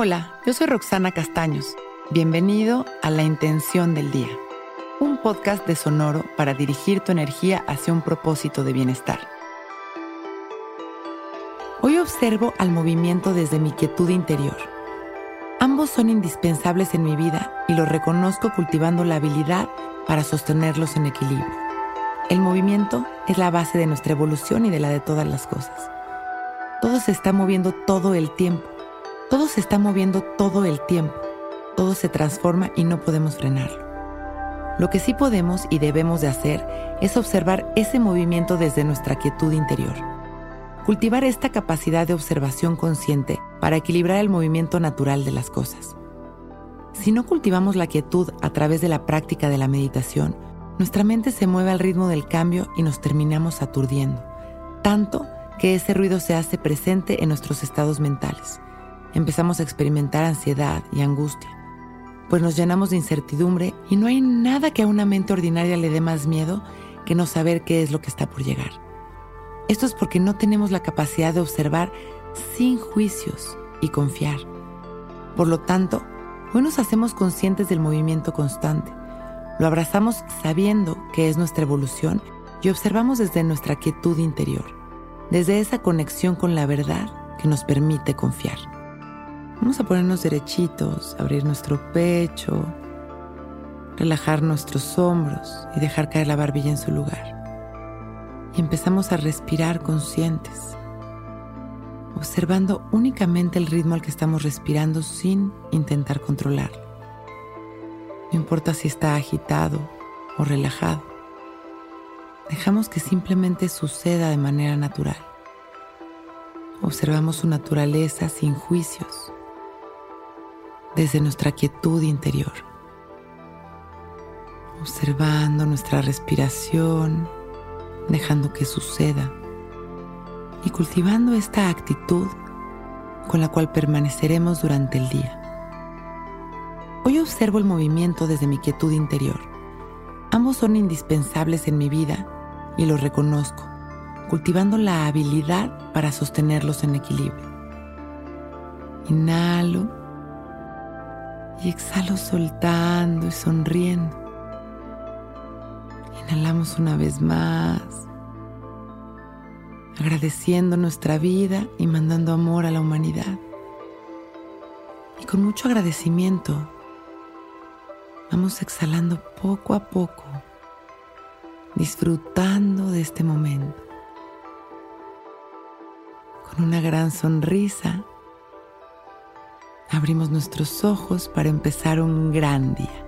Hola, yo soy Roxana Castaños. Bienvenido a La Intención del Día, un podcast de Sonoro para dirigir tu energía hacia un propósito de bienestar. Hoy observo al movimiento desde mi quietud interior. Ambos son indispensables en mi vida y los reconozco cultivando la habilidad para sostenerlos en equilibrio. El movimiento es la base de nuestra evolución y de la de todas las cosas. Todo se está moviendo todo el tiempo todo se está moviendo todo el tiempo, todo se transforma y no podemos frenarlo. Lo que sí podemos y debemos de hacer es observar ese movimiento desde nuestra quietud interior. Cultivar esta capacidad de observación consciente para equilibrar el movimiento natural de las cosas. Si no cultivamos la quietud a través de la práctica de la meditación, nuestra mente se mueve al ritmo del cambio y nos terminamos aturdiendo, tanto que ese ruido se hace presente en nuestros estados mentales empezamos a experimentar ansiedad y angustia, pues nos llenamos de incertidumbre y no hay nada que a una mente ordinaria le dé más miedo que no saber qué es lo que está por llegar. Esto es porque no tenemos la capacidad de observar sin juicios y confiar. Por lo tanto, hoy nos hacemos conscientes del movimiento constante. Lo abrazamos sabiendo que es nuestra evolución y observamos desde nuestra quietud interior, desde esa conexión con la verdad que nos permite confiar. Vamos a ponernos derechitos, abrir nuestro pecho, relajar nuestros hombros y dejar caer la barbilla en su lugar. Y empezamos a respirar conscientes, observando únicamente el ritmo al que estamos respirando sin intentar controlarlo. No importa si está agitado o relajado. Dejamos que simplemente suceda de manera natural. Observamos su naturaleza sin juicios desde nuestra quietud interior, observando nuestra respiración, dejando que suceda y cultivando esta actitud con la cual permaneceremos durante el día. Hoy observo el movimiento desde mi quietud interior. Ambos son indispensables en mi vida y los reconozco, cultivando la habilidad para sostenerlos en equilibrio. Inhalo y exhalo soltando y sonriendo. Inhalamos una vez más, agradeciendo nuestra vida y mandando amor a la humanidad. Y con mucho agradecimiento vamos exhalando poco a poco, disfrutando de este momento. Con una gran sonrisa abrimos nuestros ojos para empezar un gran día.